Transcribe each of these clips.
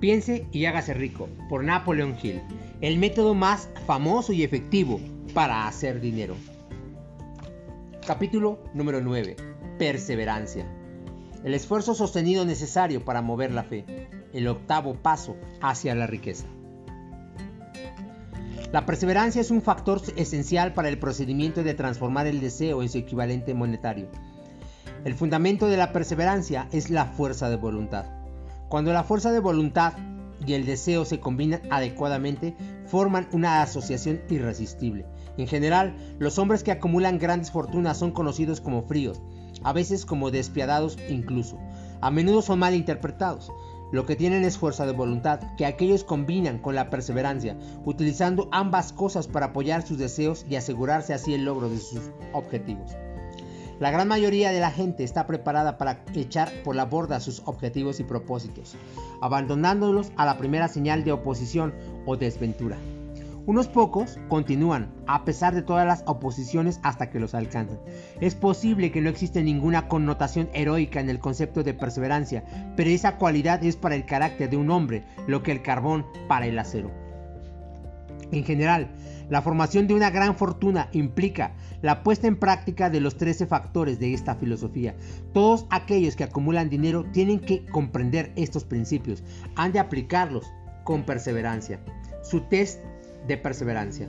Piense y hágase rico, por Napoleon Hill, el método más famoso y efectivo para hacer dinero. Capítulo número 9. Perseverancia. El esfuerzo sostenido necesario para mover la fe. El octavo paso hacia la riqueza. La perseverancia es un factor esencial para el procedimiento de transformar el deseo en su equivalente monetario. El fundamento de la perseverancia es la fuerza de voluntad. Cuando la fuerza de voluntad y el deseo se combinan adecuadamente, forman una asociación irresistible. En general, los hombres que acumulan grandes fortunas son conocidos como fríos, a veces como despiadados incluso. A menudo son mal interpretados. Lo que tienen es fuerza de voluntad, que aquellos combinan con la perseverancia, utilizando ambas cosas para apoyar sus deseos y asegurarse así el logro de sus objetivos. La gran mayoría de la gente está preparada para echar por la borda sus objetivos y propósitos, abandonándolos a la primera señal de oposición o desventura. Unos pocos continúan a pesar de todas las oposiciones hasta que los alcanzan. Es posible que no exista ninguna connotación heroica en el concepto de perseverancia, pero esa cualidad es para el carácter de un hombre lo que el carbón para el acero. En general, la formación de una gran fortuna implica la puesta en práctica de los 13 factores de esta filosofía. Todos aquellos que acumulan dinero tienen que comprender estos principios, han de aplicarlos con perseverancia. Su test de perseverancia.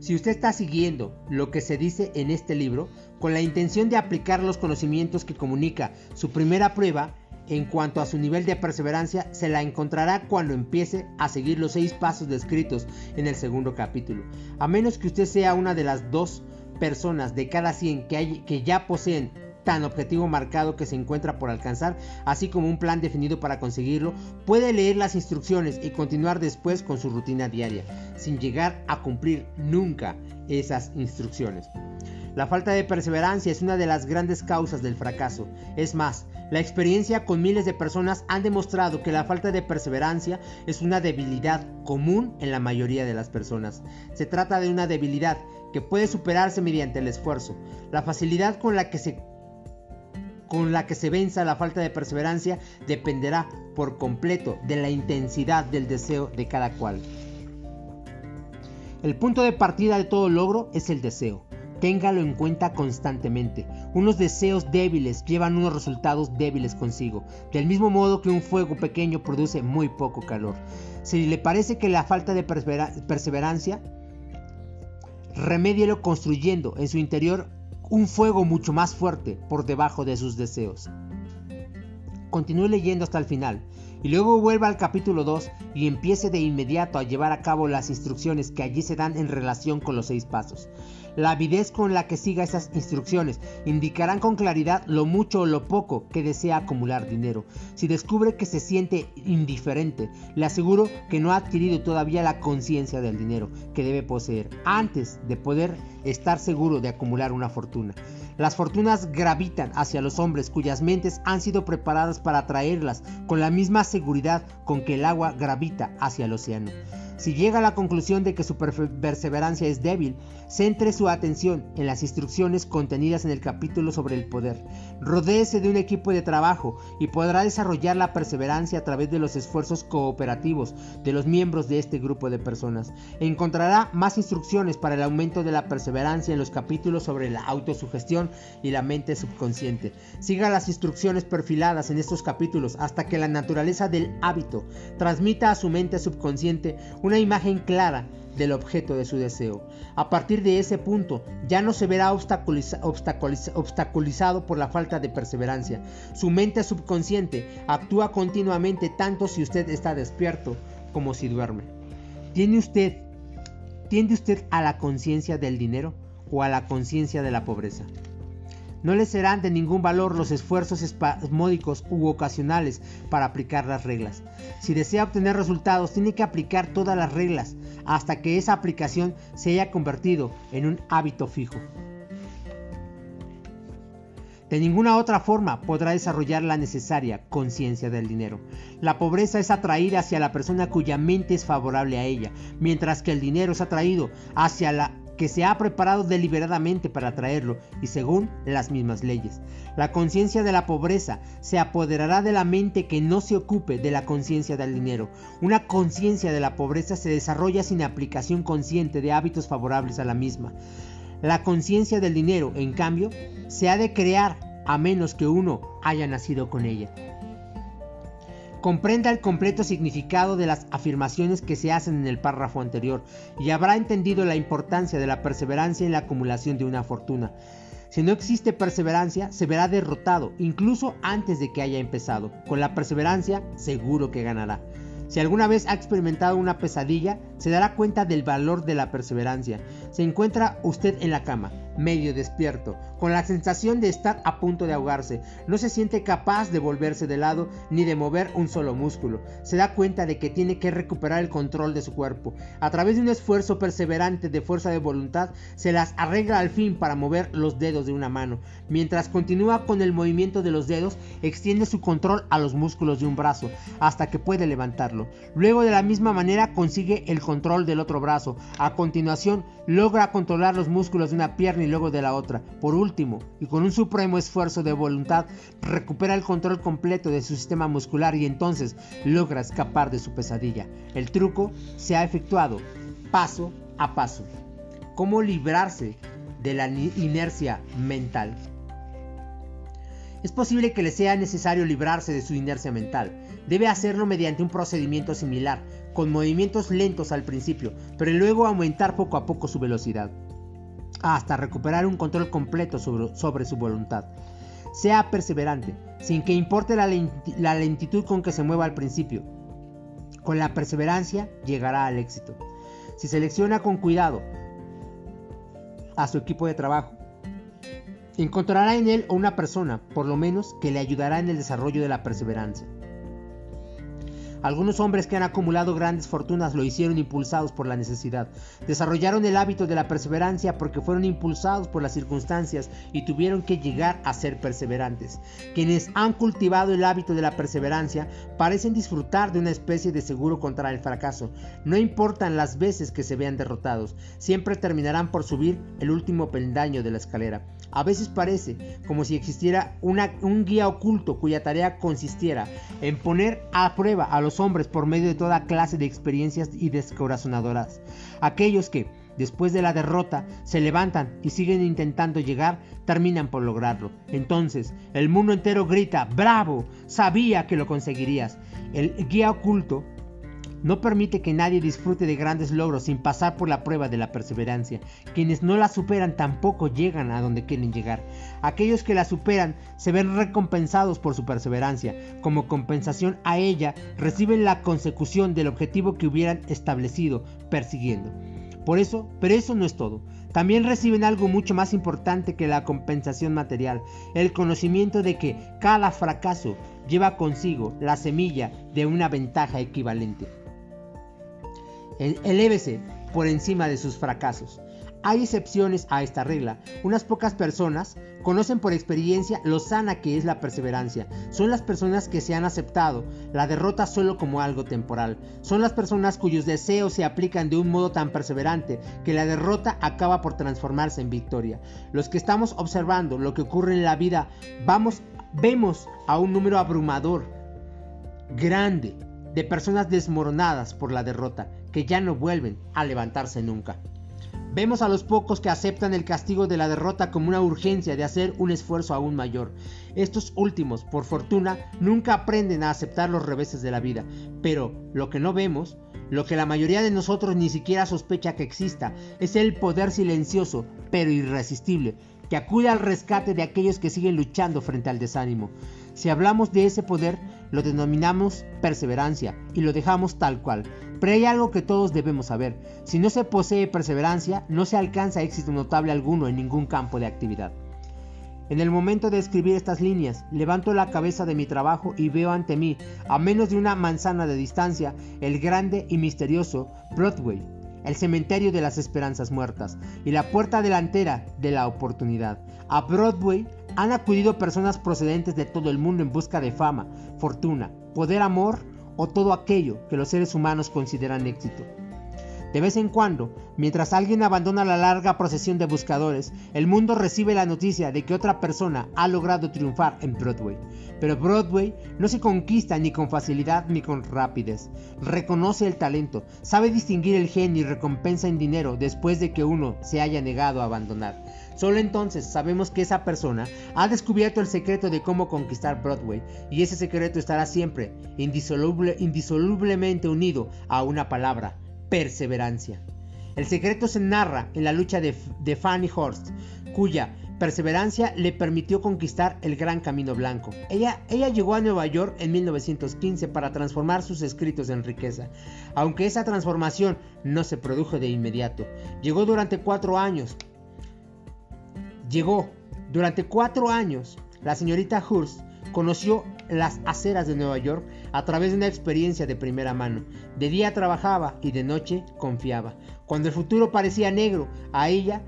Si usted está siguiendo lo que se dice en este libro, con la intención de aplicar los conocimientos que comunica su primera prueba, en cuanto a su nivel de perseverancia, se la encontrará cuando empiece a seguir los seis pasos descritos en el segundo capítulo. A menos que usted sea una de las dos personas de cada 100 que, que ya poseen tan objetivo marcado que se encuentra por alcanzar, así como un plan definido para conseguirlo, puede leer las instrucciones y continuar después con su rutina diaria, sin llegar a cumplir nunca esas instrucciones. La falta de perseverancia es una de las grandes causas del fracaso. Es más, la experiencia con miles de personas han demostrado que la falta de perseverancia es una debilidad común en la mayoría de las personas. Se trata de una debilidad que puede superarse mediante el esfuerzo. La facilidad con la que se con la que se venza la falta de perseverancia dependerá por completo de la intensidad del deseo de cada cual. El punto de partida de todo logro es el deseo. Téngalo en cuenta constantemente. Unos deseos débiles llevan unos resultados débiles consigo, del mismo modo que un fuego pequeño produce muy poco calor. Si le parece que la falta de perseverancia, remédielo construyendo en su interior un fuego mucho más fuerte por debajo de sus deseos. Continúe leyendo hasta el final y luego vuelva al capítulo 2 y empiece de inmediato a llevar a cabo las instrucciones que allí se dan en relación con los seis pasos. La avidez con la que siga esas instrucciones indicarán con claridad lo mucho o lo poco que desea acumular dinero. Si descubre que se siente indiferente, le aseguro que no ha adquirido todavía la conciencia del dinero que debe poseer antes de poder estar seguro de acumular una fortuna. Las fortunas gravitan hacia los hombres cuyas mentes han sido preparadas para atraerlas con la misma seguridad con que el agua gravita hacia el océano. Si llega a la conclusión de que su perseverancia es débil, centre su atención en las instrucciones contenidas en el capítulo sobre el poder. Rodéese de un equipo de trabajo y podrá desarrollar la perseverancia a través de los esfuerzos cooperativos de los miembros de este grupo de personas. Encontrará más instrucciones para el aumento de la perseverancia en los capítulos sobre la autosugestión y la mente subconsciente. Siga las instrucciones perfiladas en estos capítulos hasta que la naturaleza del hábito transmita a su mente subconsciente una imagen clara del objeto de su deseo. A partir de ese punto ya no se verá obstaculizado por la falta de perseverancia. Su mente subconsciente actúa continuamente tanto si usted está despierto como si duerme. ¿Tiene usted, ¿Tiende usted a la conciencia del dinero o a la conciencia de la pobreza? No le serán de ningún valor los esfuerzos espasmódicos u ocasionales para aplicar las reglas. Si desea obtener resultados, tiene que aplicar todas las reglas hasta que esa aplicación se haya convertido en un hábito fijo. De ninguna otra forma podrá desarrollar la necesaria conciencia del dinero. La pobreza es atraída hacia la persona cuya mente es favorable a ella, mientras que el dinero es atraído hacia la que se ha preparado deliberadamente para atraerlo y según las mismas leyes. La conciencia de la pobreza se apoderará de la mente que no se ocupe de la conciencia del dinero. Una conciencia de la pobreza se desarrolla sin aplicación consciente de hábitos favorables a la misma. La conciencia del dinero, en cambio, se ha de crear a menos que uno haya nacido con ella comprenda el completo significado de las afirmaciones que se hacen en el párrafo anterior y habrá entendido la importancia de la perseverancia en la acumulación de una fortuna. Si no existe perseverancia, se verá derrotado, incluso antes de que haya empezado. Con la perseverancia, seguro que ganará. Si alguna vez ha experimentado una pesadilla, se dará cuenta del valor de la perseverancia. Se encuentra usted en la cama, medio despierto, con la sensación de estar a punto de ahogarse. No se siente capaz de volverse de lado ni de mover un solo músculo. Se da cuenta de que tiene que recuperar el control de su cuerpo. A través de un esfuerzo perseverante de fuerza de voluntad, se las arregla al fin para mover los dedos de una mano. Mientras continúa con el movimiento de los dedos, extiende su control a los músculos de un brazo, hasta que puede levantarlo. Luego de la misma manera consigue el control del otro brazo. A continuación, logra controlar los músculos de una pierna y luego de la otra. Por último, y con un supremo esfuerzo de voluntad, recupera el control completo de su sistema muscular y entonces logra escapar de su pesadilla. El truco se ha efectuado paso a paso. ¿Cómo librarse de la inercia mental? Es posible que le sea necesario librarse de su inercia mental. Debe hacerlo mediante un procedimiento similar, con movimientos lentos al principio, pero luego aumentar poco a poco su velocidad hasta recuperar un control completo sobre, su voluntad. Sea perseverante, sin que importe la, la lentitud con que se mueva al principio. Con la perseverancia llegará al éxito. Si selecciona con cuidado a su equipo de trabajo, encontrará en él una persona, por lo menos, que le ayudará en el desarrollo de la perseverancia. Algunos hombres que han acumulado grandes fortunas lo hicieron impulsados por la necesidad. Desarrollaron el hábito de la perseverancia porque fueron impulsados por las circunstancias y tuvieron que llegar a ser perseverantes. Quienes han cultivado el hábito de la perseverancia parecen disfrutar de una especie de seguro contra el fracaso. No importan las veces que se vean derrotados, siempre terminarán por subir el último peldaño de la escalera. A veces parece como si existiera un guía oculto cuya tarea consistiera en poner a prueba a los hombres por medio de toda clase de experiencias y descorazonadoras. Aquellos que, después de la derrota, se levantan y siguen intentando llegar, terminan por lograrlo. Entonces, el mundo entero grita, ¡Bravo! Sabía que lo conseguirías. El guía oculto no permite que nadie disfrute de grandes logros sin pasar por la prueba de la perseverancia. Quienes no la superan tampoco llegan a donde quieren llegar. Aquellos que la superan se ven recompensados por su perseverancia. Como compensación a ella reciben la consecución del objetivo que hubieran establecido persiguiendo. Por eso, pero eso no es todo. También reciben algo mucho más importante que la compensación material, el conocimiento de que cada fracaso lleva consigo la semilla de una ventaja equivalente. Elévese por encima de sus fracasos. Hay excepciones a esta regla. Unas pocas personas conocen por experiencia lo sana que es la perseverancia. Son las personas que se han aceptado la derrota solo como algo temporal. Son las personas cuyos deseos se aplican de un modo tan perseverante que la derrota acaba por transformarse en victoria. Los que estamos observando lo que ocurre en la vida, vamos, vemos a un número abrumador, grande, de personas desmoronadas por la derrota que ya no vuelven a levantarse nunca. Vemos a los pocos que aceptan el castigo de la derrota como una urgencia de hacer un esfuerzo aún mayor. Estos últimos, por fortuna, nunca aprenden a aceptar los reveses de la vida, pero lo que no vemos, lo que la mayoría de nosotros ni siquiera sospecha que exista, es el poder silencioso, pero irresistible, que acude al rescate de aquellos que siguen luchando frente al desánimo. Si hablamos de ese poder, lo denominamos perseverancia y lo dejamos tal cual. Pero hay algo que todos debemos saber. Si no se posee perseverancia, no se alcanza éxito notable alguno en ningún campo de actividad. En el momento de escribir estas líneas, levanto la cabeza de mi trabajo y veo ante mí, a menos de una manzana de distancia, el grande y misterioso Broadway, el cementerio de las esperanzas muertas y la puerta delantera de la oportunidad. A Broadway han acudido personas procedentes de todo el mundo en busca de fama, fortuna, poder, amor o todo aquello que los seres humanos consideran éxito. De vez en cuando, mientras alguien abandona la larga procesión de buscadores, el mundo recibe la noticia de que otra persona ha logrado triunfar en Broadway. Pero Broadway no se conquista ni con facilidad ni con rapidez. Reconoce el talento, sabe distinguir el gen y recompensa en dinero después de que uno se haya negado a abandonar. Solo entonces sabemos que esa persona ha descubierto el secreto de cómo conquistar Broadway y ese secreto estará siempre indisolublemente unido a una palabra, perseverancia. El secreto se narra en la lucha de, Fanny Horst, cuya perseverancia le permitió conquistar el Gran Camino Blanco. Ella, ella llegó a Nueva York en 1915 para transformar sus escritos en riqueza, aunque esa transformación no se produjo de inmediato. Llegó durante cuatro años, Llegó. Durante cuatro años, la señorita Hurst conoció las aceras de Nueva York a través de una experiencia de primera mano. De día trabajaba y de noche confiaba. Cuando el futuro parecía negro, a ella,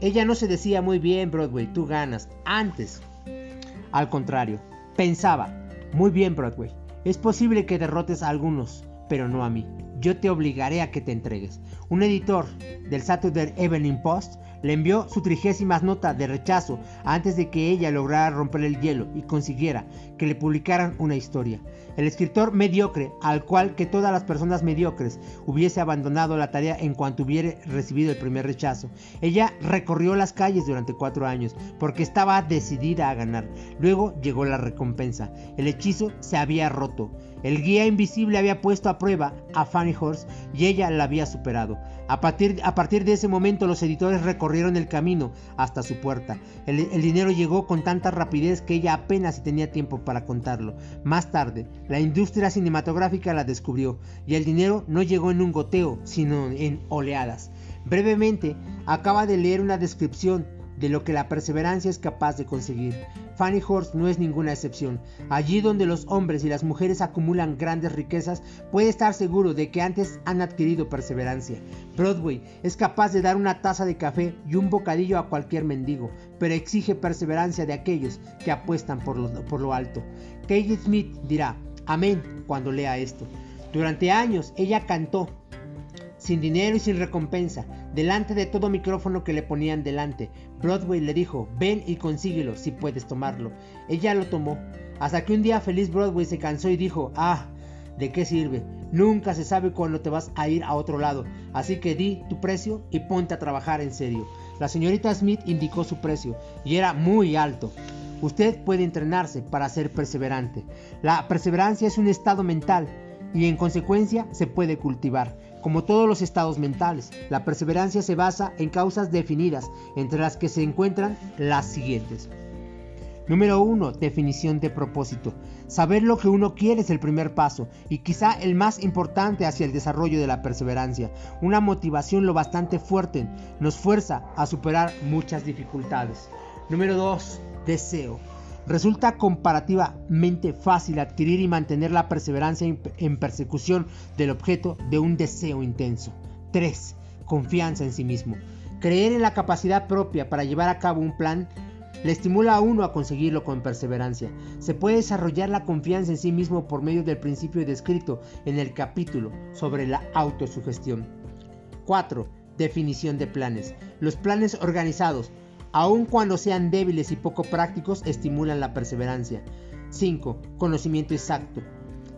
ella no se decía muy bien, Broadway, tú ganas. Antes, al contrario, pensaba, muy bien, Broadway, es posible que derrotes a algunos, pero no a mí. Yo te obligaré a que te entregues. Un editor del Saturday Evening Post le envió su trigésima nota de rechazo antes de que ella lograra romper el hielo y consiguiera que le publicaran una historia. El escritor mediocre, al cual que todas las personas mediocres hubiese abandonado la tarea en cuanto hubiera recibido el primer rechazo. Ella recorrió las calles durante cuatro años porque estaba decidida a ganar. Luego llegó la recompensa. El hechizo se había roto. El guía invisible había puesto a prueba a Fanny Horse y ella la había superado. A partir, de ese momento los editores recorrieron el camino hasta su puerta. El, el dinero llegó con tanta rapidez que ella apenas tenía tiempo para contarlo. Más tarde, la industria cinematográfica la descubrió y el dinero no llegó en un goteo, sino en oleadas. Brevemente, acaba de leer una descripción de lo que la perseverancia es capaz de conseguir. Fanny Horst no es ninguna excepción. Allí donde los hombres y las mujeres acumulan grandes riquezas, puede estar seguro de que antes han adquirido perseverancia. Broadway es capaz de dar una taza de café y un bocadillo a cualquier mendigo, pero exige perseverancia de aquellos que apuestan por lo, alto. Kate Smith dirá, amén, cuando lea esto. Durante años ella cantó, sin dinero y sin recompensa, delante de todo micrófono que le ponían delante. Broadway le dijo, ven y consíguelo si puedes tomarlo. Ella lo tomó, hasta que un día feliz Broadway se cansó y dijo, ah, ¿de qué sirve? Nunca se sabe cuándo te vas a ir a otro lado, así que di tu precio y ponte a trabajar en serio. La señorita Smith indicó su precio y era muy alto. Usted puede entrenarse para ser perseverante. La perseverancia es un estado mental y en consecuencia se puede cultivar. Como todos los estados mentales, la perseverancia se basa en causas definidas, entre las que se encuentran las siguientes. Número 1. Definición de propósito. Saber lo que uno quiere es el primer paso y quizá el más importante hacia el desarrollo de la perseverancia. Una motivación lo bastante fuerte nos fuerza a superar muchas dificultades. Número 2. Deseo. Resulta comparativamente fácil adquirir y mantener la perseverancia en persecución del objeto de un deseo intenso. 3. Confianza en sí mismo. Creer en la capacidad propia para llevar a cabo un plan le estimula a uno a conseguirlo con perseverancia. Se puede desarrollar la confianza en sí mismo por medio del principio descrito en el capítulo sobre la autosugestión. 4. Definición de planes. Los planes organizados aun cuando sean débiles y poco prácticos, estimulan la perseverancia. 5. Conocimiento exacto.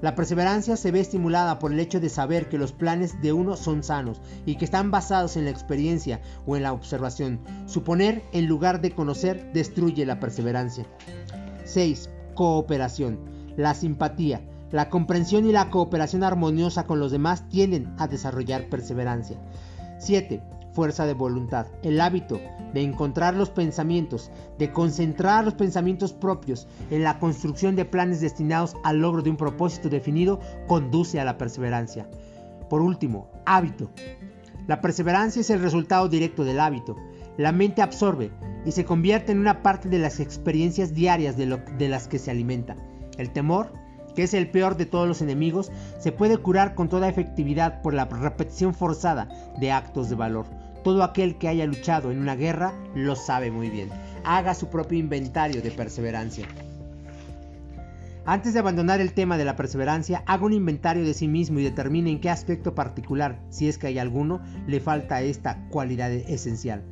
La perseverancia se ve estimulada por el hecho de saber que los planes de uno son sanos y que están basados en la experiencia o en la observación. Suponer en lugar de conocer destruye la perseverancia. 6. Cooperación. La simpatía, la comprensión y la cooperación armoniosa con los demás tienden a desarrollar perseverancia. 7 fuerza de voluntad, el hábito de encontrar los pensamientos, de concentrar los pensamientos propios en la construcción de planes destinados al logro de un propósito definido, conduce a la perseverancia. Por último, hábito. La perseverancia es el resultado directo del hábito. La mente absorbe y se convierte en una parte de las experiencias diarias de, de las que se alimenta. El temor que es el peor de todos los enemigos, se puede curar con toda efectividad por la repetición forzada de actos de valor. Todo aquel que haya luchado en una guerra lo sabe muy bien. Haga su propio inventario de perseverancia. Antes de abandonar el tema de la perseverancia, haga un inventario de sí mismo y determine en qué aspecto particular, si es que hay alguno, le falta esta cualidad esencial.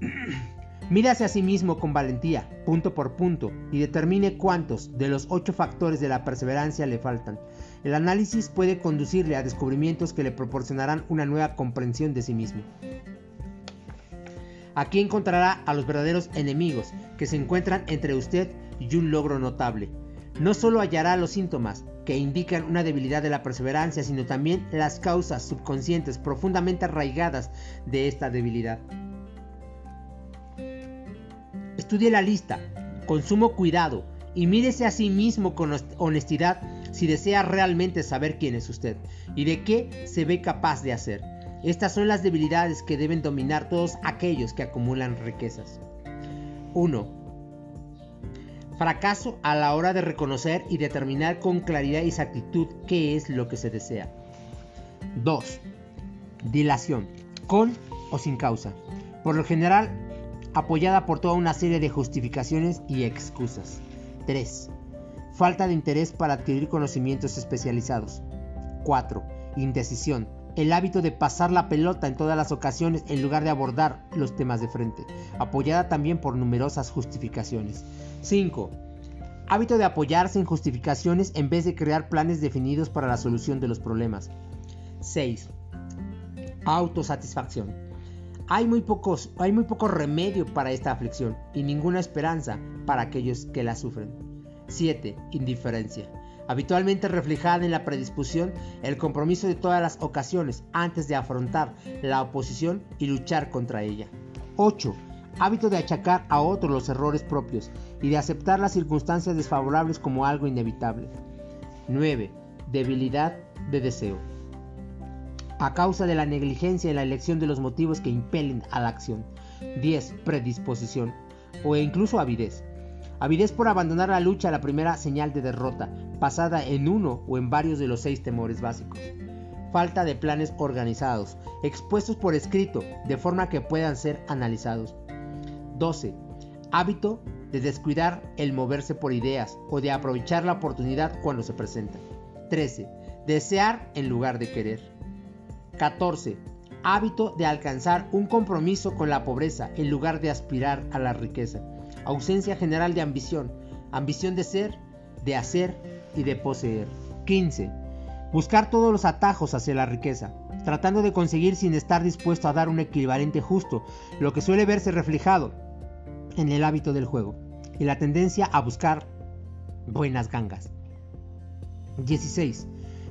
Mírase a sí mismo con valentía, punto por punto, y determine cuántos de los ocho factores de la perseverancia le faltan. El análisis puede conducirle a descubrimientos que le proporcionarán una nueva comprensión de sí mismo. Aquí encontrará a los verdaderos enemigos que se encuentran entre usted y un logro notable. No solo hallará los síntomas que indican una debilidad de la perseverancia, sino también las causas subconscientes profundamente arraigadas de esta debilidad. Estudie la lista con sumo cuidado y mírese a sí mismo con honestidad si desea realmente saber quién es usted y de qué se ve capaz de hacer. Estas son las debilidades que deben dominar todos aquellos que acumulan riquezas. 1. Fracaso a la hora de reconocer y determinar con claridad y exactitud qué es lo que se desea. 2. Dilación, con o sin causa. Por lo general, apoyada por toda una serie de justificaciones y excusas. 3. Falta de interés para adquirir conocimientos especializados. 4. Indecisión, el hábito de pasar la pelota en todas las ocasiones en lugar de abordar los temas de frente, apoyada también por numerosas justificaciones. 5. Hábito de apoyarse en justificaciones en vez de crear planes definidos para la solución de los problemas. 6. Autosatisfacción. Hay muy, pocos, hay muy poco remedio para esta aflicción y ninguna esperanza para aquellos que la sufren. 7. Indiferencia habitualmente reflejada en la predisposición, el compromiso de todas las ocasiones antes de afrontar la oposición y luchar contra ella. 8. Hábito de achacar a otros los errores propios y de aceptar las circunstancias desfavorables como algo inevitable. 9. Debilidad de deseo. A causa de la negligencia en la elección de los motivos que impelen a la acción. 10. Predisposición o incluso avidez. Avidez por abandonar la lucha la primera señal de derrota, basada en uno o en varios de los seis temores básicos. Falta de planes organizados, expuestos por escrito, de forma que puedan ser analizados. 12. Hábito de descuidar el moverse por ideas o de aprovechar la oportunidad cuando se presenta. 13. Desear en lugar de querer. 14. Hábito de alcanzar un compromiso con la pobreza en lugar de aspirar a la riqueza ausencia general de ambición, ambición de ser, de hacer y de poseer. 15. Buscar todos los atajos hacia la riqueza, tratando de conseguir sin estar dispuesto a dar un equivalente justo, lo que suele verse reflejado en el hábito del juego y la tendencia a buscar buenas gangas. 16.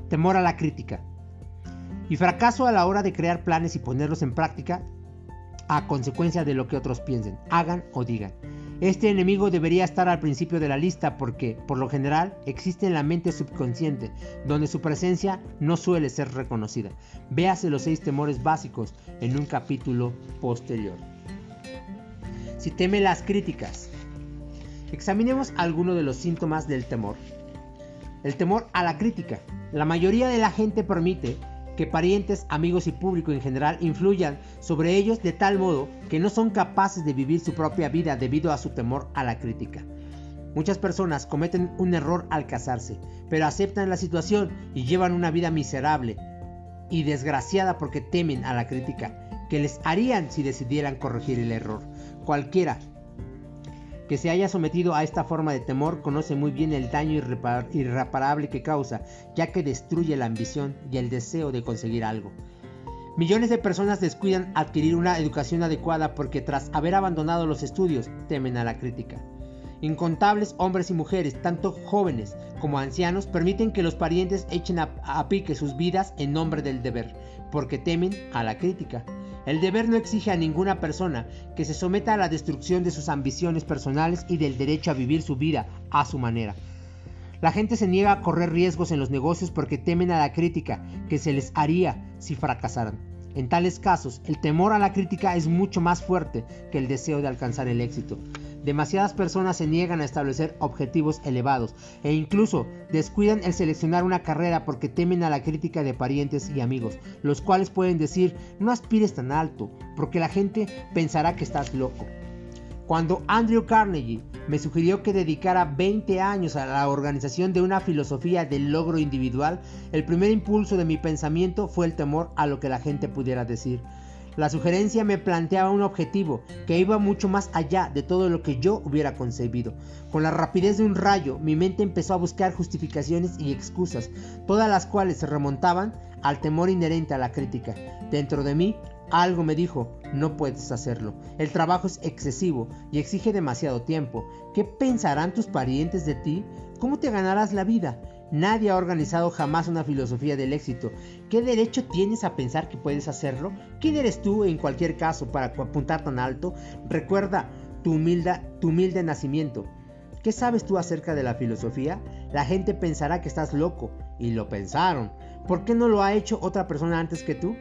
Temor a la crítica. Y fracaso a la hora de crear planes y ponerlos en práctica a consecuencia de lo que otros piensen, hagan o digan. Este enemigo debería estar al principio de la lista porque, por lo general, existe en la mente subconsciente, donde su presencia no suele ser reconocida. Véase los seis temores básicos en un capítulo posterior. Si teme las críticas, examinemos algunos de los síntomas del temor. El temor a la crítica. La mayoría de la gente permite que parientes, amigos y público en general influyan sobre ellos de tal modo que no son capaces de vivir su propia vida debido a su temor a la crítica. Muchas personas cometen un error al casarse, pero aceptan la situación y llevan una vida miserable y desgraciada porque temen a la crítica que les harían si decidieran corregir el error. Cualquiera que se haya sometido a esta forma de temor conoce muy bien el daño irreparable que causa, ya que destruye la ambición y el deseo de conseguir algo. Millones de personas descuidan adquirir una educación adecuada porque tras haber abandonado los estudios temen a la crítica. Incontables hombres y mujeres, tanto jóvenes como ancianos, permiten que los parientes echen a, pique sus vidas en nombre del deber, porque temen a la crítica. El deber no exige a ninguna persona que se someta a la destrucción de sus ambiciones personales y del derecho a vivir su vida a su manera. La gente se niega a correr riesgos en los negocios porque temen a la crítica que se les haría si fracasaran. En tales casos, el temor a la crítica es mucho más fuerte que el deseo de alcanzar el éxito. Demasiadas personas se niegan a establecer objetivos elevados e incluso descuidan el seleccionar una carrera porque temen a la crítica de parientes y amigos, los cuales pueden decir no aspires tan alto porque la gente pensará que estás loco. Cuando Andrew Carnegie me sugirió que dedicara 20 años a la organización de una filosofía del logro individual, el primer impulso de mi pensamiento fue el temor a lo que la gente pudiera decir. La sugerencia me planteaba un objetivo que iba mucho más allá de todo lo que yo hubiera concebido. Con la rapidez de un rayo, mi mente empezó a buscar justificaciones y excusas, todas las cuales se remontaban al temor inherente a la crítica. Dentro de mí, algo me dijo, no puedes hacerlo. El trabajo es excesivo y exige demasiado tiempo. ¿Qué pensarán tus parientes de ti? ¿Cómo te ganarás la vida? Nadie ha organizado jamás una filosofía del éxito. ¿Qué derecho tienes a pensar que puedes hacerlo? ¿Quién eres tú en cualquier caso para apuntar tan alto? Recuerda tu, tu humilde nacimiento. ¿Qué sabes tú acerca de la filosofía? La gente pensará que estás loco. Y lo pensaron. ¿Por qué no lo ha hecho otra persona antes que tú?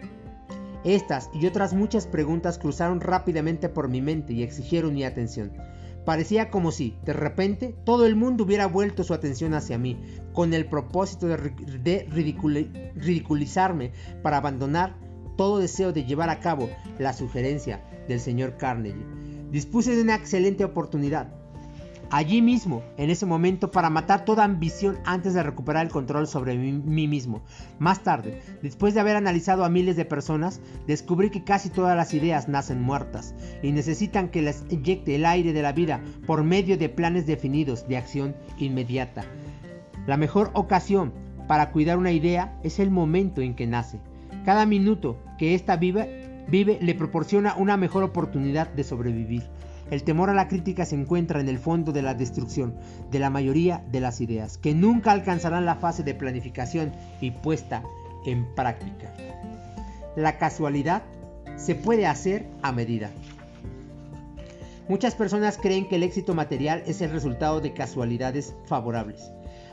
Estas y otras muchas preguntas cruzaron rápidamente por mi mente y exigieron mi atención. Parecía como si, de repente, todo el mundo hubiera vuelto su atención hacia mí, con el propósito de, ridiculizarme para abandonar todo deseo de llevar a cabo la sugerencia del señor Carnegie. Dispuse de una excelente oportunidad allí mismo, en ese momento, para matar toda ambición antes de recuperar el control sobre mí, mismo. Más tarde, después de haber analizado a miles de personas, descubrí que casi todas las ideas nacen muertas y necesitan que les inyecte el aire de la vida por medio de planes definidos de acción inmediata. La mejor ocasión para cuidar una idea es el momento en que nace. Cada minuto que ésta vive, vive le proporciona una mejor oportunidad de sobrevivir. El temor a la crítica se encuentra en el fondo de la destrucción de la mayoría de las ideas, que nunca alcanzarán la fase de planificación y puesta en práctica. La casualidad se puede hacer a medida. Muchas personas creen que el éxito material es el resultado de casualidades favorables.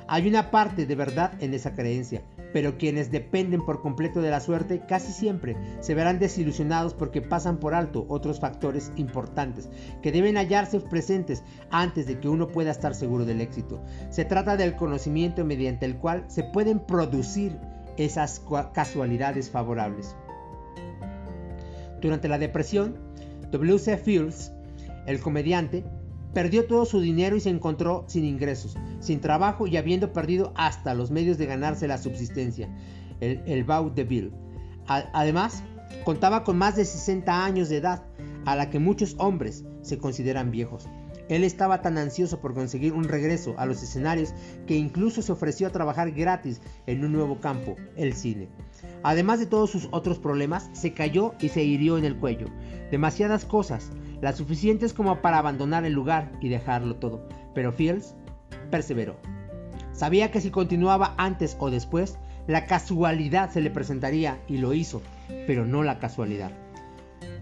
Hay una parte de verdad en esa creencia, pero quienes dependen por completo de la suerte casi siempre se verán desilusionados porque pasan por alto otros factores importantes que deben hallarse presentes antes de que uno pueda estar seguro del éxito. Se trata del conocimiento mediante el cual se pueden producir esas casualidades favorables. Durante la depresión, W.C. Fields, el comediante, Perdió todo su dinero y se encontró sin ingresos, sin trabajo y habiendo perdido hasta los medios de ganarse la subsistencia, el, el Bill. Además, contaba con más de 60 años de edad, a la que muchos hombres se consideran viejos. Él estaba tan ansioso por conseguir un regreso a los escenarios que incluso se ofreció a trabajar gratis en un nuevo campo, el cine. Además de todos sus otros problemas, se cayó y se hirió en el cuello. Demasiadas cosas, las suficientes como para abandonar el lugar y dejarlo todo. Pero Fields perseveró. Sabía que si continuaba antes o después, la casualidad se le presentaría y lo hizo, pero no la casualidad.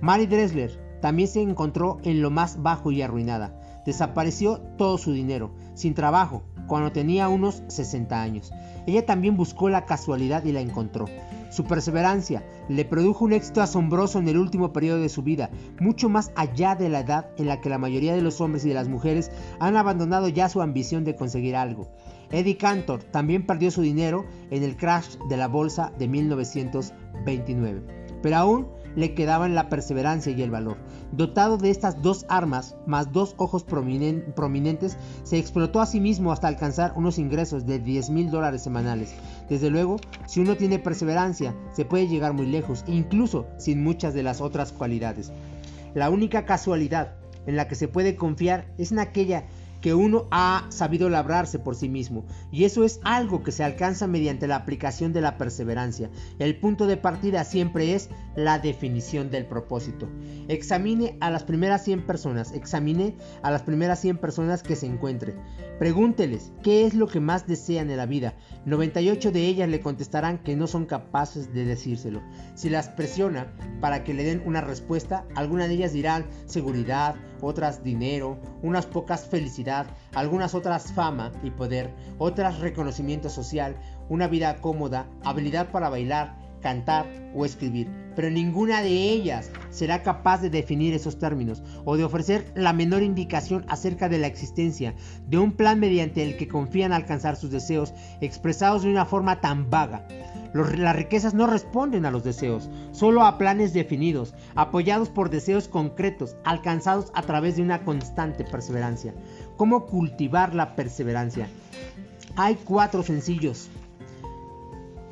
Mary Dressler también se encontró en lo más bajo y arruinada. Desapareció todo su dinero, sin trabajo, cuando tenía unos 60 años. Ella también buscó la casualidad y la encontró. Su perseverancia le produjo un éxito asombroso en el último periodo de su vida, mucho más allá de la edad en la que la mayoría de los hombres y de las mujeres han abandonado ya su ambición de conseguir algo. Eddie Cantor también perdió su dinero en el crash de la bolsa de 1929, pero aún le quedaban la perseverancia y el valor. Dotado de estas dos armas, más dos ojos prominentes, se explotó a sí mismo hasta alcanzar unos ingresos de 10 mil dólares semanales. Desde luego, si uno tiene perseverancia, se puede llegar muy lejos, incluso sin muchas de las otras cualidades. La única casualidad en la que se puede confiar es en aquella que uno ha sabido labrarse por sí mismo, y eso es algo que se alcanza mediante la aplicación de la perseverancia. El punto de partida siempre es la definición del propósito. Examine a las primeras 100 personas, examine a las primeras 100 personas que se encuentre. Pregúnteles qué es lo que más desean en la vida. 98 de ellas le contestarán que no son capaces de decírselo. Si las presiona para que le den una respuesta, algunas de ellas dirán seguridad, otras dinero, unas pocas felicidad, algunas otras fama y poder, otras reconocimiento social, una vida cómoda, habilidad para bailar, cantar o escribir, pero ninguna de ellas será capaz de definir esos términos o de ofrecer la menor indicación acerca de la existencia de un plan mediante el que confían alcanzar sus deseos expresados de una forma tan vaga. las riquezas no responden a los deseos, solo a planes definidos, apoyados por deseos concretos, alcanzados a través de una constante perseverancia. ¿Cómo cultivar la perseverancia? Hay cuatro sencillos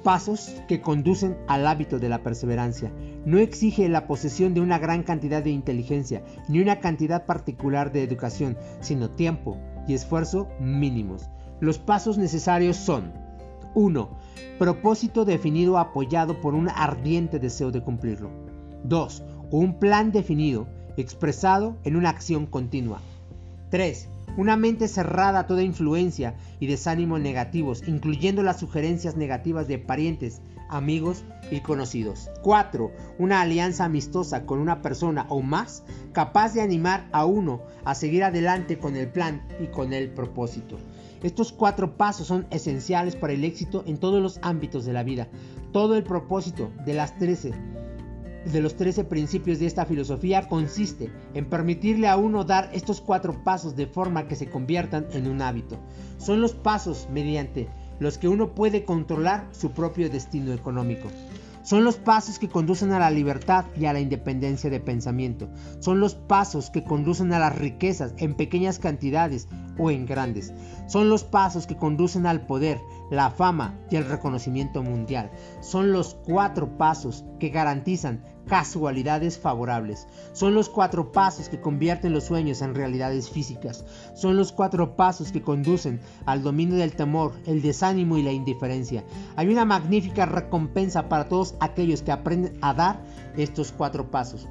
pasos que conducen al hábito de la perseverancia. No exige la posesión de una gran cantidad de inteligencia, ni una cantidad particular de educación, sino tiempo y esfuerzo mínimos. Los pasos necesarios son 1. Propósito definido apoyado por un ardiente deseo de cumplirlo. 2. Un plan definido expresado en una acción continua. 3. Una mente cerrada a toda influencia y desánimo negativos, incluyendo las sugerencias negativas de parientes, amigos y conocidos. 4. Una alianza amistosa con una persona o más capaz de animar a uno a seguir adelante con el plan y con el propósito. Estos cuatro pasos son esenciales para el éxito en todos los ámbitos de la vida. Todo el propósito de las 13 de los 13 principios de esta filosofía consiste en permitirle a uno dar estos cuatro pasos de forma que se conviertan en un hábito. Son los pasos mediante los que uno puede controlar su propio destino económico. Son los pasos que conducen a la libertad y a la independencia de pensamiento. Son los pasos que conducen a las riquezas en pequeñas cantidades o en grandes. Son los pasos que conducen al poder, la fama y el reconocimiento mundial. Son los cuatro pasos que garantizan casualidades favorables. Son los cuatro pasos que convierten los sueños en realidades físicas. Son los cuatro pasos que conducen al dominio del temor, el desánimo y la indiferencia. Hay una magnífica recompensa para todos aquellos que aprenden a dar estos cuatro pasos.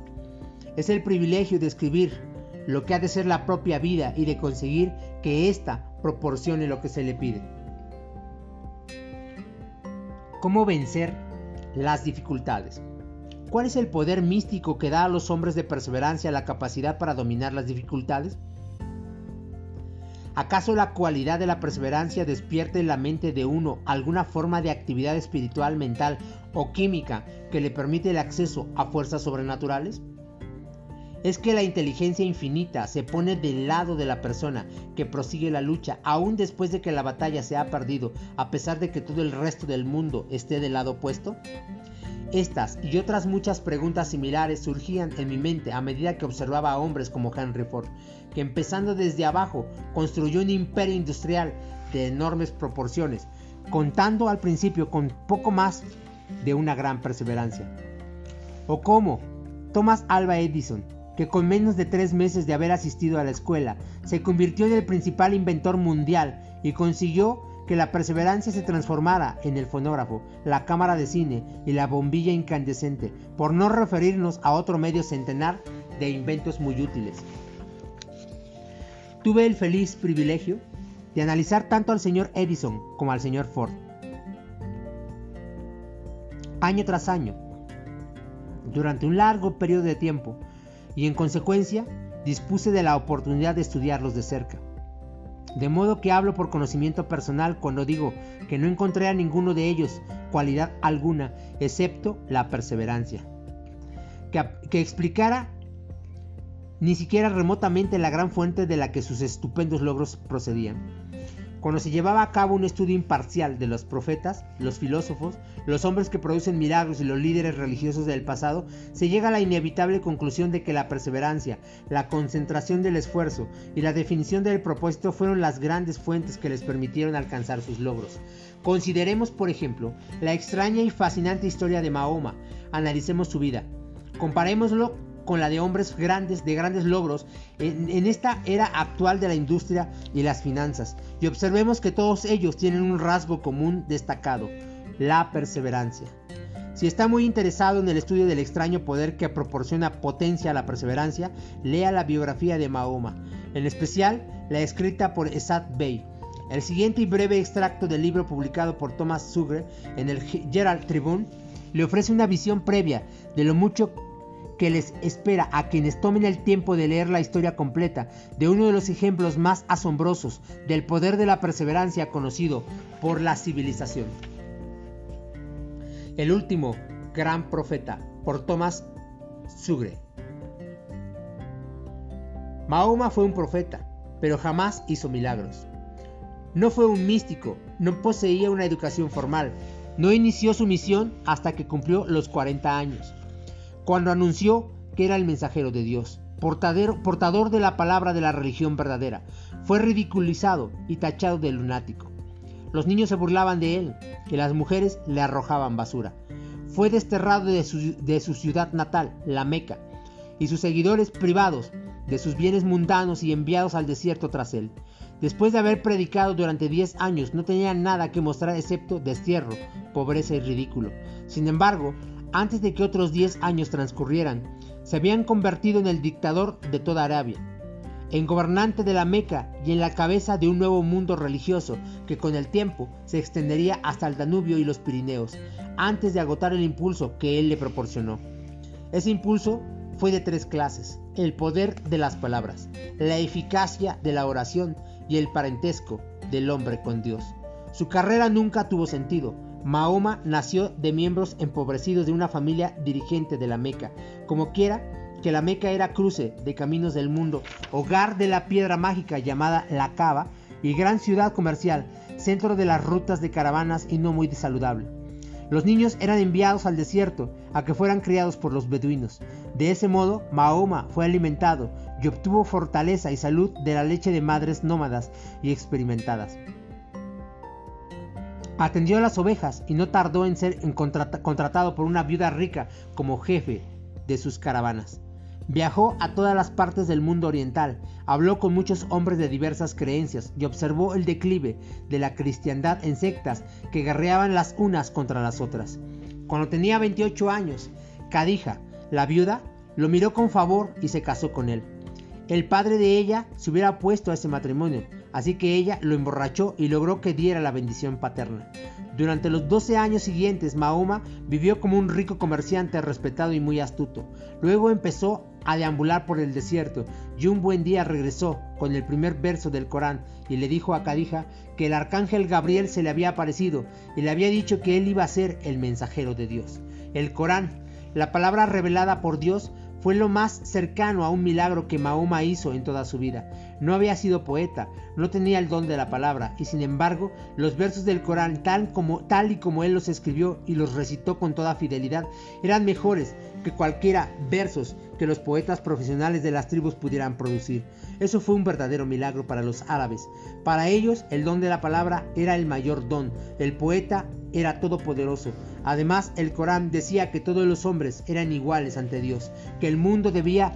Es el privilegio de escribir lo que ha de ser la propia vida y de conseguir que ésta proporcione lo que se le pide. ¿Cómo vencer las dificultades? ¿Cuál es el poder místico que da a los hombres de perseverancia la capacidad para dominar las dificultades? ¿Acaso la cualidad de la perseverancia despierte en la mente de uno alguna forma de actividad espiritual, mental o química que le permite el acceso a fuerzas sobrenaturales? Es que la inteligencia infinita se pone del lado de la persona que prosigue la lucha aún después de que la batalla se ha perdido, a pesar de que todo el resto del mundo esté del lado opuesto? Estas y otras muchas preguntas similares surgían en mi mente a medida que observaba a hombres como Henry Ford, que empezando desde abajo construyó un imperio industrial de enormes proporciones, contando al principio con poco más de una gran perseverancia. O como Thomas Alva Edison, que con menos de tres meses de haber asistido a la escuela, se convirtió en el principal inventor mundial y consiguió que la perseverancia se transformara en el fonógrafo, la cámara de cine y la bombilla incandescente, por no referirnos a otro medio centenar de inventos muy útiles. Tuve el feliz privilegio de analizar tanto al señor Edison como al señor Ford. Año tras año, durante un largo periodo de tiempo, y en consecuencia dispuse de la oportunidad de estudiarlos de cerca. De modo que hablo por conocimiento personal cuando digo que no encontré a ninguno de ellos cualidad alguna, excepto la perseverancia, que, explicara ni siquiera remotamente la gran fuente de la que sus estupendos logros procedían. Cuando se llevaba a cabo un estudio imparcial de los profetas, los filósofos, los hombres que producen milagros y los líderes religiosos del pasado, se llega a la inevitable conclusión de que la perseverancia, la concentración del esfuerzo y la definición del propósito fueron las grandes fuentes que les permitieron alcanzar sus logros. Consideremos, por ejemplo, la extraña y fascinante historia de Mahoma. Analicemos su vida. Comparémoslo con la de hombres grandes, de grandes logros en, esta era actual de la industria y las finanzas. Y observemos que todos ellos tienen un rasgo común destacado, la perseverancia. Si está muy interesado en el estudio del extraño poder que proporciona potencia a la perseverancia, lea la biografía de Mahoma, en especial la escrita por Esad Bey. El siguiente y breve extracto del libro publicado por Thomas Sugre en el Gerald Tribune le ofrece una visión previa de lo mucho que les espera a quienes tomen el tiempo de leer la historia completa de uno de los ejemplos más asombrosos del poder de la perseverancia conocido por la civilización. El último gran profeta, por Thomas Sugre. Mahoma fue un profeta, pero jamás hizo milagros. No fue un místico, no poseía una educación formal, No inició su misión hasta que cumplió los 40 años, cuando anunció que era el mensajero de Dios, portador de la palabra de la religión verdadera. Fue ridiculizado y tachado de lunático. Los niños se burlaban de él y las mujeres le arrojaban basura. Fue desterrado de su, de su ciudad natal, la Meca, y sus seguidores privados de sus bienes mundanos y enviados al desierto tras él. Después de haber predicado durante 10 años, no tenía nada que mostrar excepto destierro, pobreza y ridículo. Sin embargo, antes de que otros 10 años transcurrieran, se habían convertido en el dictador de toda Arabia, en gobernante de la Meca y en la cabeza de un nuevo mundo religioso que con el tiempo se extendería hasta el Danubio y los Pirineos, antes de agotar el impulso que él le proporcionó. Ese impulso fue de tres clases, el poder de las palabras, la eficacia de la oración y el parentesco del hombre con Dios. Su carrera nunca tuvo sentido. Mahoma nació de miembros empobrecidos de una familia dirigente de la Meca. Como quiera, que la Meca era cruce de caminos del mundo, hogar de la piedra mágica llamada la Cava y gran ciudad comercial, centro de las rutas de caravanas y no muy saludable. Los niños eran enviados al desierto a que fueran criados por los beduinos. De ese modo, Mahoma fue alimentado y obtuvo fortaleza y salud de la leche de madres nómadas y experimentadas. Atendió a las ovejas y no tardó en ser contratado por una viuda rica como jefe de sus caravanas. Viajó a todas las partes del mundo oriental, habló con muchos hombres de diversas creencias y observó el declive de la cristiandad en sectas que guerreaban las unas contra las otras. Cuando tenía 28 años, Cadija, la viuda, lo miró con favor y se casó con él. El padre de ella se hubiera opuesto a ese matrimonio, así que ella lo emborrachó y logró que diera la bendición paterna. Durante los 12 años siguientes, Mahoma vivió como un rico comerciante respetado y muy astuto. Luego empezó a deambular por el desierto y un buen día regresó con el primer verso del Corán y le dijo a Cadija que el arcángel Gabriel se le había aparecido y le había dicho que él iba a ser el mensajero de Dios. El Corán, la palabra revelada por Dios, fue lo más cercano a un milagro que Mahoma hizo en toda su vida. No había sido poeta, no tenía el don de la palabra, y sin embargo, los versos del Corán, tal, y como él los escribió y los recitó con toda fidelidad, eran mejores que cualquiera versos que los poetas profesionales de las tribus pudieran producir. Eso fue un verdadero milagro para los árabes. Para ellos, el don de la palabra era el mayor don. El poeta era todopoderoso. Además, el Corán decía que todos los hombres eran iguales ante Dios, que el mundo debía,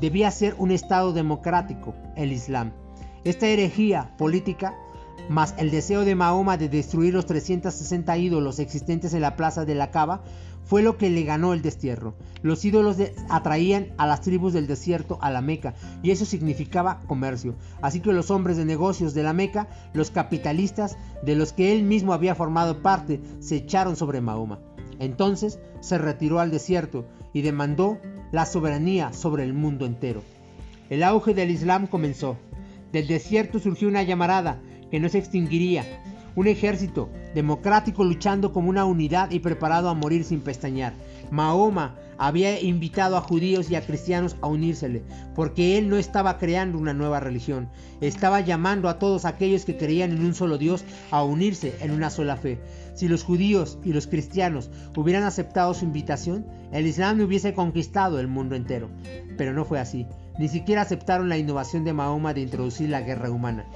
debía ser un estado democrático, el Islam. Esta herejía política más el deseo de Mahoma de destruir los 360 ídolos existentes en la plaza de la Cava fue lo que le ganó el destierro. Los ídolos atraían a las tribus del desierto a la Meca y eso significaba comercio. Así que los hombres de negocios de la Meca, los capitalistas de los que él mismo había formado parte, se echaron sobre Mahoma. Entonces se retiró al desierto y demandó la soberanía sobre el mundo entero. El auge del Islam comenzó. Del desierto surgió una llamarada que no se extinguiría un ejército democrático luchando como una unidad y preparado a morir sin pestañear. Mahoma había invitado a judíos y a cristianos a unírsele, porque él no estaba creando una nueva religión, estaba llamando a todos aquellos que creían en un solo Dios a unirse en una sola fe. Si los judíos y los cristianos hubieran aceptado su invitación, el Islam hubiese conquistado el mundo entero. Pero no fue así, ni siquiera aceptaron la innovación de Mahoma de introducir la guerra humana.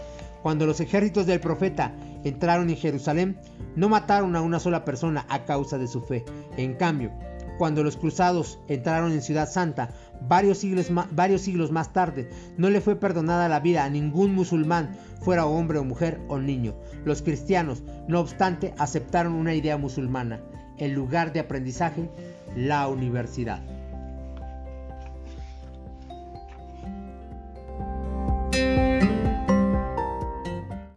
Cuando los ejércitos del profeta entraron en Jerusalén, no mataron a una sola persona a causa de su fe. En cambio, cuando los cruzados entraron en Ciudad Santa, varios siglos, más, tarde, no le fue perdonada la vida a ningún musulmán, fuera hombre o mujer o niño. Los cristianos, no obstante, aceptaron una idea musulmana, el lugar de aprendizaje, la universidad.